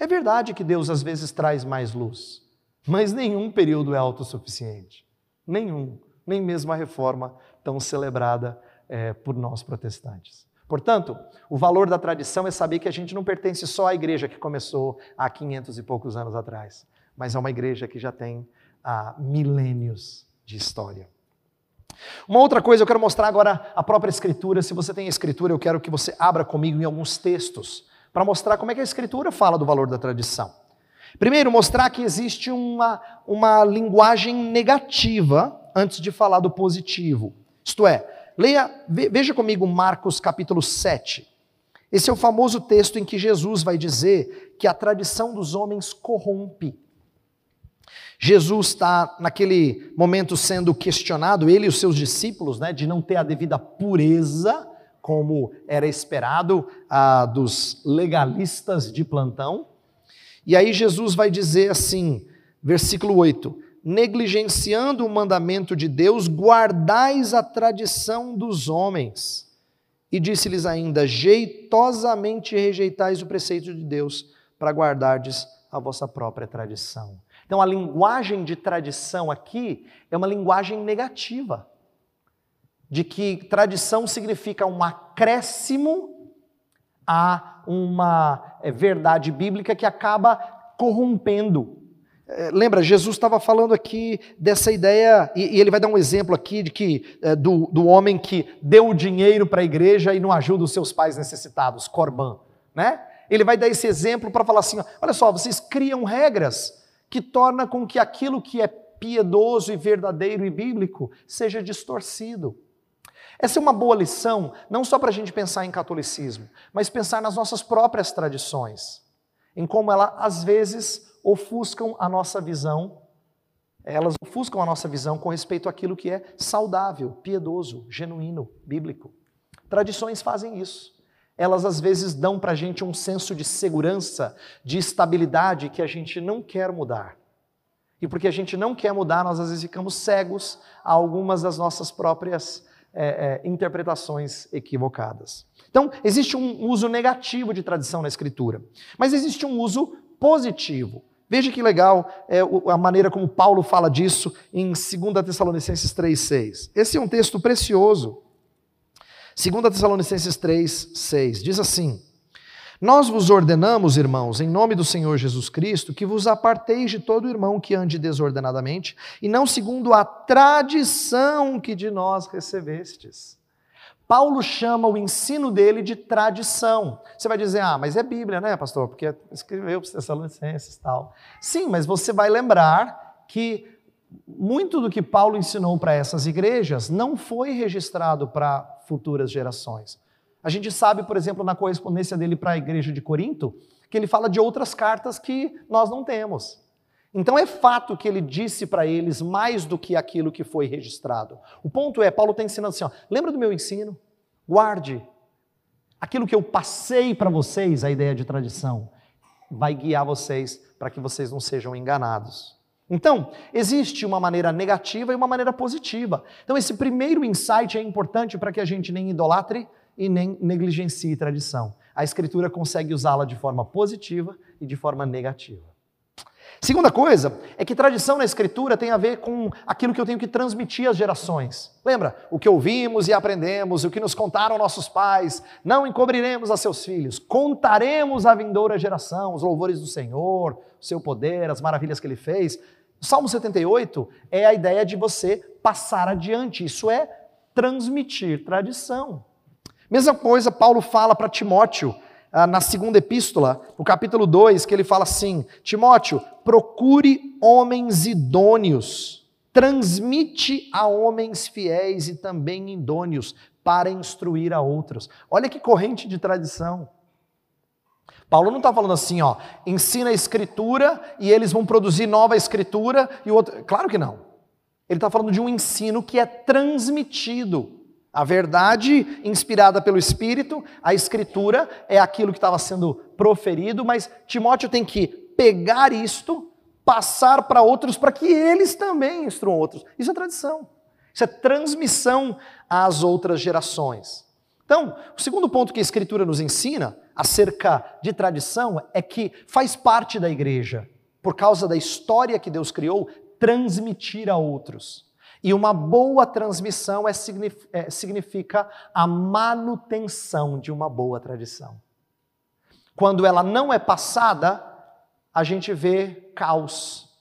É verdade que Deus às vezes traz mais luz, mas nenhum período é autossuficiente. Nenhum, nem mesmo a reforma tão celebrada é, por nós protestantes. Portanto, o valor da tradição é saber que a gente não pertence só à igreja que começou há 500 e poucos anos atrás, mas a uma igreja que já tem há milênios de história. Uma outra coisa, eu quero mostrar agora a própria Escritura. Se você tem a Escritura, eu quero que você abra comigo em alguns textos para mostrar como é que a Escritura fala do valor da tradição. Primeiro, mostrar que existe uma, uma linguagem negativa antes de falar do positivo. Isto é, leia, veja comigo Marcos capítulo 7. Esse é o famoso texto em que Jesus vai dizer que a tradição dos homens corrompe. Jesus está naquele momento sendo questionado, ele e os seus discípulos, né, de não ter a devida pureza, como era esperado ah, dos legalistas de plantão. E aí Jesus vai dizer assim, versículo 8: negligenciando o mandamento de Deus, guardais a tradição dos homens. E disse-lhes ainda: jeitosamente rejeitais o preceito de Deus, para guardardes a vossa própria tradição. Então, a linguagem de tradição aqui é uma linguagem negativa, de que tradição significa um acréscimo a uma é, verdade bíblica que acaba corrompendo. É, lembra, Jesus estava falando aqui dessa ideia, e, ele vai dar um exemplo aqui de que é, do, do homem que deu o dinheiro para a igreja e não ajuda os seus pais necessitados, Corban, né? Ele vai dar esse exemplo para falar assim: olha só, vocês criam regras que tornam com que aquilo que é piedoso e verdadeiro e bíblico seja distorcido. Essa é uma boa lição, não só para a gente pensar em catolicismo, mas pensar nas nossas próprias tradições, em como elas às vezes ofuscam a nossa visão, elas ofuscam a nossa visão com respeito àquilo que é saudável, piedoso, genuíno, bíblico. Tradições fazem isso. Elas às vezes dão para a gente um senso de segurança, de estabilidade que a gente não quer mudar. E porque a gente não quer mudar, nós às vezes ficamos cegos a algumas das nossas próprias é, é, interpretações equivocadas. Então, existe um uso negativo de tradição na Escritura, mas existe um uso positivo. Veja que legal é, a maneira como Paulo fala disso em 2 Tessalonicenses 3,6. Esse é um texto precioso. 2 Tessalonicenses 3, 6 diz assim: Nós vos ordenamos, irmãos, em nome do Senhor Jesus Cristo, que vos aparteis de todo irmão que ande desordenadamente, e não segundo a tradição que de nós recebestes. Paulo chama o ensino dele de tradição. Você vai dizer, ah, mas é Bíblia, né, pastor? Porque escreveu para os Tessalonicenses e tal. Sim, mas você vai lembrar que muito do que Paulo ensinou para essas igrejas não foi registrado para futuras gerações. A gente sabe, por exemplo, na correspondência dele para a igreja de Corinto, que ele fala de outras cartas que nós não temos. Então é fato que ele disse para eles mais do que aquilo que foi registrado. O ponto é, Paulo está ensinando assim: ó, lembra do meu ensino? Guarde. Aquilo que eu passei para vocês, a ideia de tradição, vai guiar vocês para que vocês não sejam enganados. Então, existe uma maneira negativa e uma maneira positiva. Então, esse primeiro insight é importante para que a gente nem idolatre e nem negligencie tradição. A Escritura consegue usá-la de forma positiva e de forma negativa. Segunda coisa é que tradição na Escritura tem a ver com aquilo que eu tenho que transmitir às gerações. Lembra? O que ouvimos e aprendemos, o que nos contaram nossos pais, não encobriremos a seus filhos, contaremos à vindoura geração os louvores do Senhor, o seu poder, as maravilhas que ele fez. Salmo 78 é a ideia de você passar adiante, isso é transmitir tradição. Mesma coisa, Paulo fala para Timóteo, ah, na segunda epístola, no capítulo 2, que ele fala assim: Timóteo, procure homens idôneos, transmite a homens fiéis e também idôneos, para instruir a outros. Olha que corrente de tradição. Paulo não está falando assim, ó, ensina a escritura e eles vão produzir nova escritura e o outro. Claro que não. Ele está falando de um ensino que é transmitido. A verdade inspirada pelo Espírito, a escritura é aquilo que estava sendo proferido, mas Timóteo tem que pegar isto, passar para outros, para que eles também instruam outros. Isso é tradição. Isso é transmissão às outras gerações. Então, o segundo ponto que a Escritura nos ensina acerca de tradição é que faz parte da igreja, por causa da história que Deus criou, transmitir a outros. E uma boa transmissão é, é, significa a manutenção de uma boa tradição. Quando ela não é passada, a gente vê caos.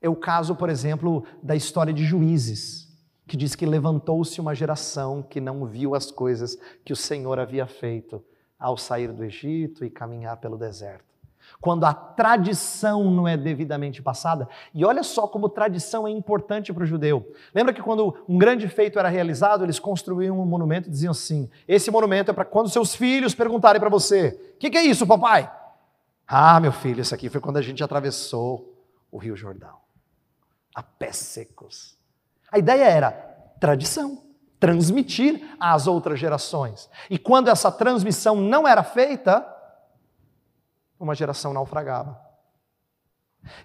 É o caso, por exemplo, da história de juízes, que diz que levantou-se uma geração que não viu as coisas que o Senhor havia feito ao sair do Egito e caminhar pelo deserto. Quando a tradição não é devidamente passada, e olha só como tradição é importante para o judeu. Lembra que quando um grande feito era realizado, eles construíam um monumento e diziam assim: esse monumento é para quando seus filhos perguntarem para você: o que, que é isso, papai? Ah, meu filho, isso aqui foi quando a gente atravessou o Rio Jordão, a pés secos. A ideia era tradição transmitir às outras gerações. E quando essa transmissão não era feita, uma geração naufragava.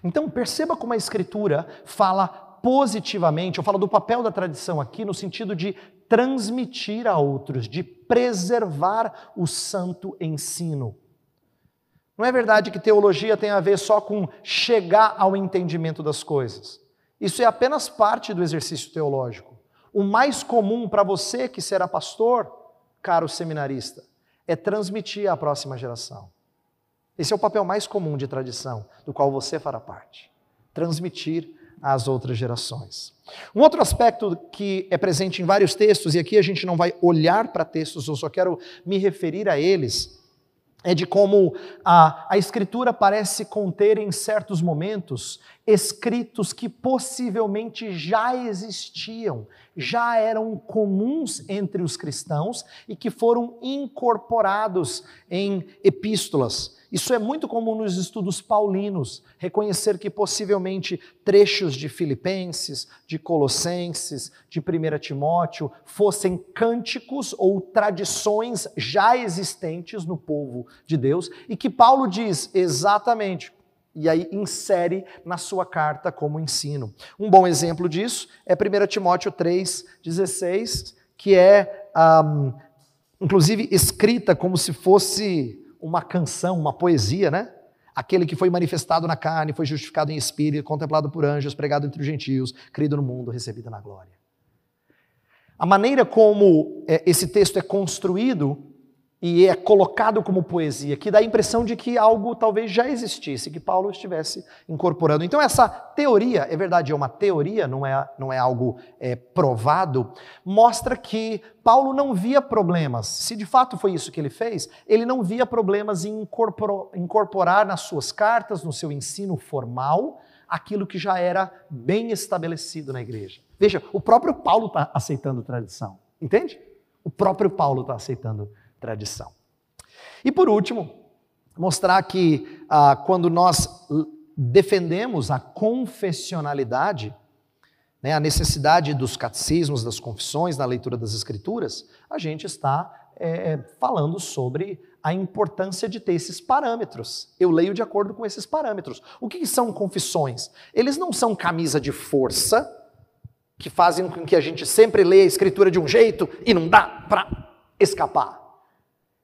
Então perceba como a Escritura fala positivamente, ou fala do papel da tradição aqui no sentido de transmitir a outros, de preservar o santo ensino. Não é verdade que teologia tem a ver só com chegar ao entendimento das coisas. Isso é apenas parte do exercício teológico. O mais comum para você que será pastor, caro seminarista, é transmitir à próxima geração. Esse é o papel mais comum de tradição, do qual você fará parte. Transmitir às outras gerações. Um outro aspecto que é presente em vários textos, e aqui a gente não vai olhar para textos, eu só quero me referir a eles, é de como a, a Escritura parece conter em certos momentos escritos que possivelmente já existiam, já eram comuns entre os cristãos e que foram incorporados em epístolas. Isso é muito comum nos estudos paulinos, reconhecer que possivelmente trechos de Filipenses, de Colossenses, de 1 Timóteo fossem cânticos ou tradições já existentes no povo de Deus e que Paulo diz exatamente e aí insere na sua carta como ensino. Um bom exemplo disso é 1 Timóteo 3,16, que é, um, inclusive, escrita como se fosse uma canção, uma poesia, né? Aquele que foi manifestado na carne, foi justificado em espírito, contemplado por anjos, pregado entre os gentios, crido no mundo, recebido na glória. A maneira como é, esse texto é construído e é colocado como poesia, que dá a impressão de que algo talvez já existisse, que Paulo estivesse incorporando. Então, essa teoria, é verdade, é uma teoria, não é, não é algo é, provado, mostra que Paulo não via problemas. Se de fato foi isso que ele fez, ele não via problemas em incorporar nas suas cartas, no seu ensino formal, aquilo que já era bem estabelecido na igreja. Veja, o próprio Paulo está aceitando tradição, entende? O próprio Paulo está aceitando tradição tradição. E por último, mostrar que ah, quando nós defendemos a confessionalidade, né, a necessidade dos catecismos, das confissões, na leitura das escrituras, a gente está é, falando sobre a importância de ter esses parâmetros. Eu leio de acordo com esses parâmetros. O que são confissões? Eles não são camisa de força que fazem com que a gente sempre leia a escritura de um jeito e não dá para escapar.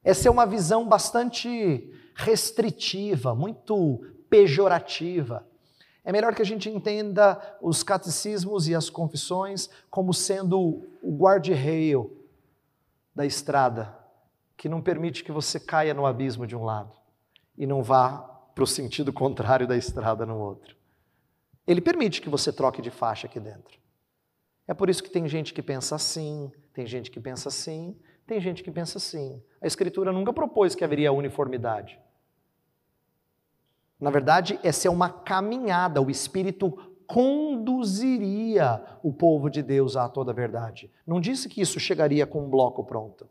Essa é uma visão bastante restritiva, muito pejorativa. É melhor que a gente entenda os catecismos e as confissões como sendo o guarda-rail da estrada, que não permite que você caia no abismo de um lado e não vá para o sentido contrário da estrada no outro. Ele permite que você troque de faixa aqui dentro. É por isso que tem gente que pensa assim, tem gente que pensa assim, tem gente que pensa assim. A Escritura nunca propôs que haveria uniformidade. Na verdade, essa é uma caminhada, o Espírito conduziria o povo de Deus a toda a verdade. Não disse que isso chegaria com um bloco pronto.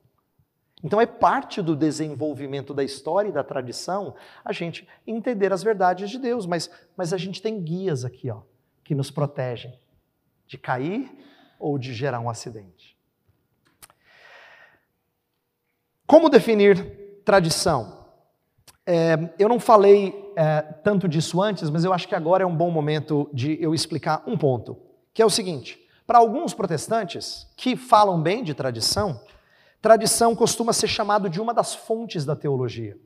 Então é parte do desenvolvimento da história e da tradição a gente entender as verdades de Deus, mas, mas a gente tem guias aqui, ó, que nos protegem de cair ou de gerar um acidente. Como definir tradição? É, eu não falei é, tanto disso antes, mas eu acho que agora é um bom momento de eu explicar um ponto, que é o seguinte: para alguns protestantes que falam bem de tradição, tradição costuma ser chamado de uma das fontes da teologia.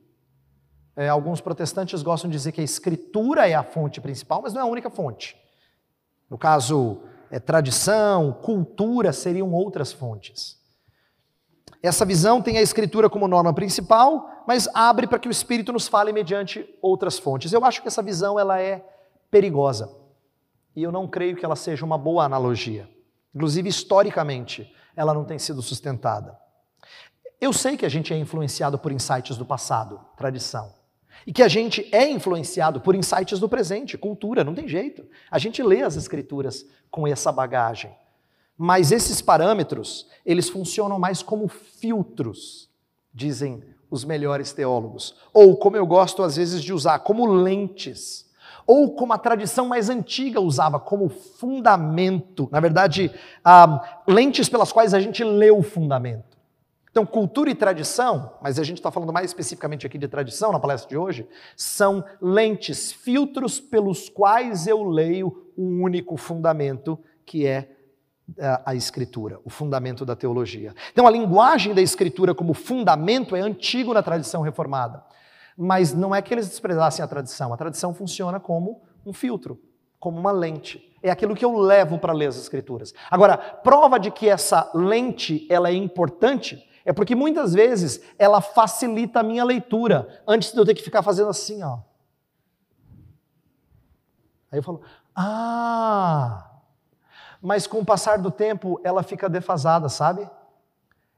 É, alguns protestantes gostam de dizer que a escritura é a fonte principal, mas não é a única fonte. No caso, é, tradição, cultura seriam outras fontes. Essa visão tem a Escritura como norma principal, mas abre para que o Espírito nos fale mediante outras fontes. Eu acho que essa visão ela é perigosa e eu não creio que ela seja uma boa analogia. Inclusive, historicamente, ela não tem sido sustentada. Eu sei que a gente é influenciado por insights do passado, tradição. E que a gente é influenciado por insights do presente, cultura, não tem jeito. A gente lê as escrituras com essa bagagem. Mas esses parâmetros, eles funcionam mais como filtros, dizem os melhores teólogos. Ou, como eu gosto às vezes de usar, como lentes. Ou como a tradição mais antiga usava, como fundamento. Na verdade, ah, lentes pelas quais a gente lê o fundamento. Então, cultura e tradição, mas a gente está falando mais especificamente aqui de tradição na palestra de hoje, são lentes, filtros pelos quais eu leio um único fundamento, que é a escritura, o fundamento da teologia. Então, a linguagem da escritura como fundamento é antigo na tradição reformada. Mas não é que eles desprezassem a tradição. A tradição funciona como um filtro, como uma lente. É aquilo que eu levo para ler as escrituras. Agora, prova de que essa lente ela é importante é porque muitas vezes ela facilita a minha leitura, antes de eu ter que ficar fazendo assim, ó. Aí eu falo: "Ah, mas com o passar do tempo ela fica defasada, sabe?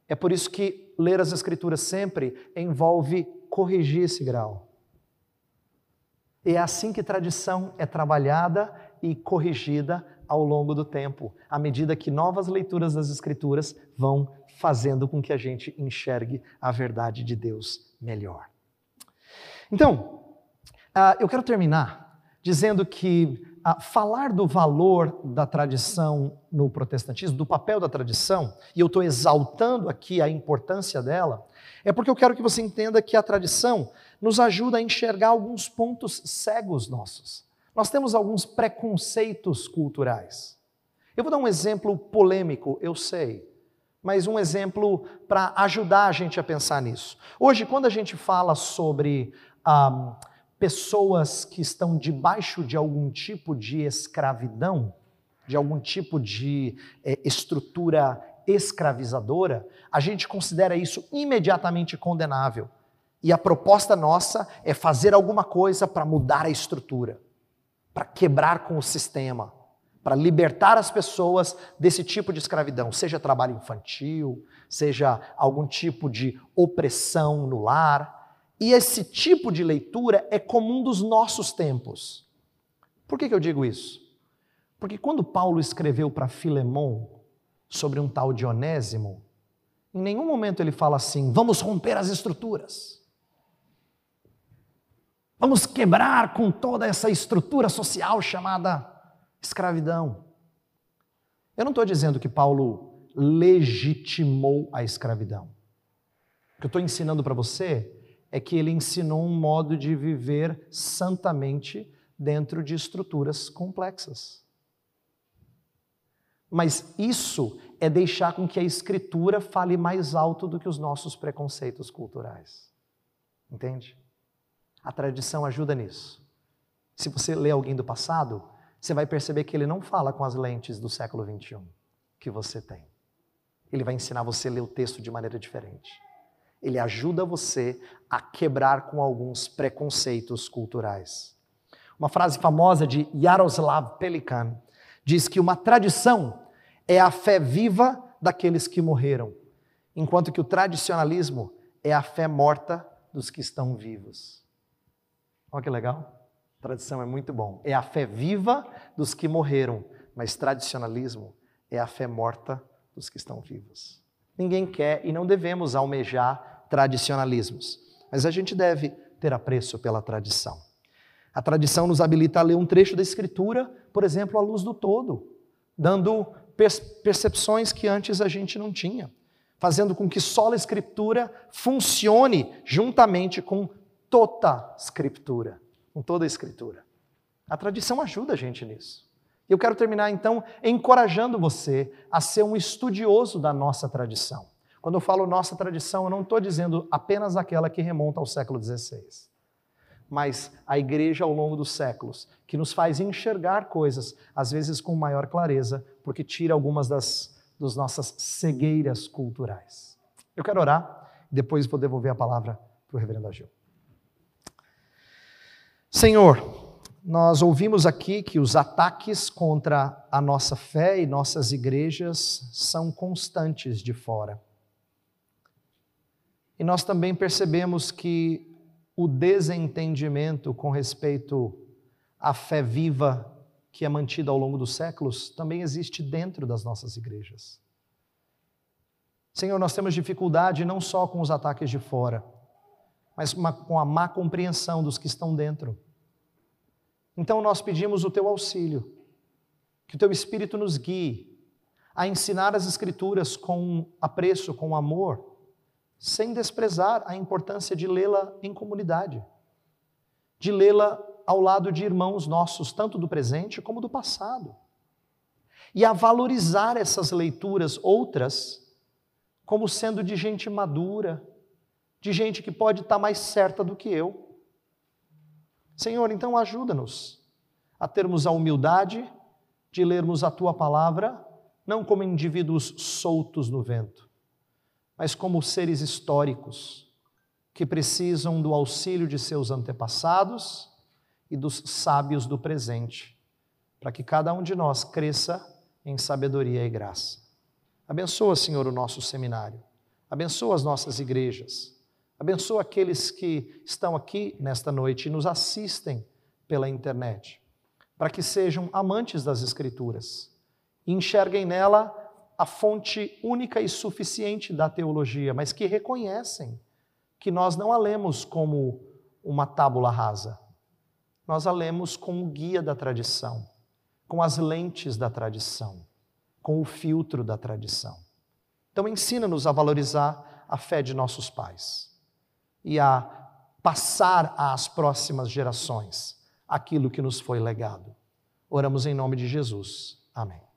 É por isso que ler as Escrituras sempre envolve corrigir esse grau. E é assim que tradição é trabalhada e corrigida ao longo do tempo, à medida que novas leituras das Escrituras vão fazendo com que a gente enxergue a verdade de Deus melhor. Então, uh, eu quero terminar dizendo que uh, falar do valor da tradição no protestantismo, do papel da tradição, e eu estou exaltando aqui a importância dela, é porque eu quero que você entenda que a tradição nos ajuda a enxergar alguns pontos cegos nossos. Nós temos alguns preconceitos culturais. Eu vou dar um exemplo polêmico, eu sei, mas um exemplo para ajudar a gente a pensar nisso. Hoje, quando a gente fala sobre ah, pessoas que estão debaixo de algum tipo de escravidão, de algum tipo de é, estrutura escravizadora, a gente considera isso imediatamente condenável. E a proposta nossa é fazer alguma coisa para mudar a estrutura para quebrar com o sistema, para libertar as pessoas desse tipo de escravidão, seja trabalho infantil, seja algum tipo de opressão no lar. E esse tipo de leitura é comum dos nossos tempos. Por que, que eu digo isso? Porque quando Paulo escreveu para Filemon sobre um tal Dionésimo, em nenhum momento ele fala assim: vamos romper as estruturas. Vamos quebrar com toda essa estrutura social chamada escravidão. Eu não estou dizendo que Paulo legitimou a escravidão. O que eu estou ensinando para você é que ele ensinou um modo de viver santamente dentro de estruturas complexas. Mas isso é deixar com que a escritura fale mais alto do que os nossos preconceitos culturais. Entende? A tradição ajuda nisso. Se você lê alguém do passado, você vai perceber que ele não fala com as lentes do século 21 que você tem. Ele vai ensinar você a ler o texto de maneira diferente. Ele ajuda você a quebrar com alguns preconceitos culturais. Uma frase famosa de Yaroslav Pelikan diz que uma tradição é a fé viva daqueles que morreram, enquanto que o tradicionalismo é a fé morta dos que estão vivos. Olha que legal. Tradição é muito bom. É a fé viva dos que morreram, mas tradicionalismo é a fé morta dos que estão vivos. Ninguém quer e não devemos almejar tradicionalismos, mas a gente deve ter apreço pela tradição. A tradição nos habilita a ler um trecho da Escritura, por exemplo, à luz do todo, dando percepções que antes a gente não tinha, fazendo com que só a Escritura funcione juntamente com toda a Escritura, com toda a Escritura. A tradição ajuda a gente nisso. Eu quero terminar então encorajando você a ser um estudioso da nossa tradição. Quando eu falo nossa tradição, eu não estou dizendo apenas aquela que remonta ao século XVI, mas a igreja ao longo dos séculos, que nos faz enxergar coisas, às vezes com maior clareza, porque tira algumas das, das nossas cegueiras culturais. Eu quero orar, depois vou devolver a palavra para o reverendo Agil. Senhor, nós ouvimos aqui que os ataques contra a nossa fé e nossas igrejas são constantes de fora. E nós também percebemos que o desentendimento com respeito à fé viva que é mantida ao longo dos séculos também existe dentro das nossas igrejas. Senhor, nós temos dificuldade não só com os ataques de fora, mas uma, com a má compreensão dos que estão dentro. Então nós pedimos o teu auxílio, que o teu Espírito nos guie a ensinar as Escrituras com apreço, com amor, sem desprezar a importância de lê-la em comunidade, de lê-la ao lado de irmãos nossos, tanto do presente como do passado, e a valorizar essas leituras outras como sendo de gente madura, de gente que pode estar mais certa do que eu. Senhor, então ajuda-nos a termos a humildade de lermos a tua palavra, não como indivíduos soltos no vento, mas como seres históricos que precisam do auxílio de seus antepassados e dos sábios do presente, para que cada um de nós cresça em sabedoria e graça. Abençoa, Senhor, o nosso seminário. Abençoa as nossas igrejas. Abençoa aqueles que estão aqui nesta noite e nos assistem pela internet, para que sejam amantes das Escrituras e enxerguem nela a fonte única e suficiente da teologia, mas que reconhecem que nós não a lemos como uma tábula rasa, nós a lemos como guia da tradição, com as lentes da tradição, com o filtro da tradição. Então, ensina-nos a valorizar a fé de nossos pais e a passar às próximas gerações aquilo que nos foi legado. Oramos em nome de Jesus. Amém.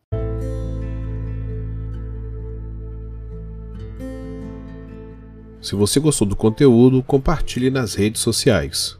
Se você gostou do conteúdo, compartilhe nas redes sociais.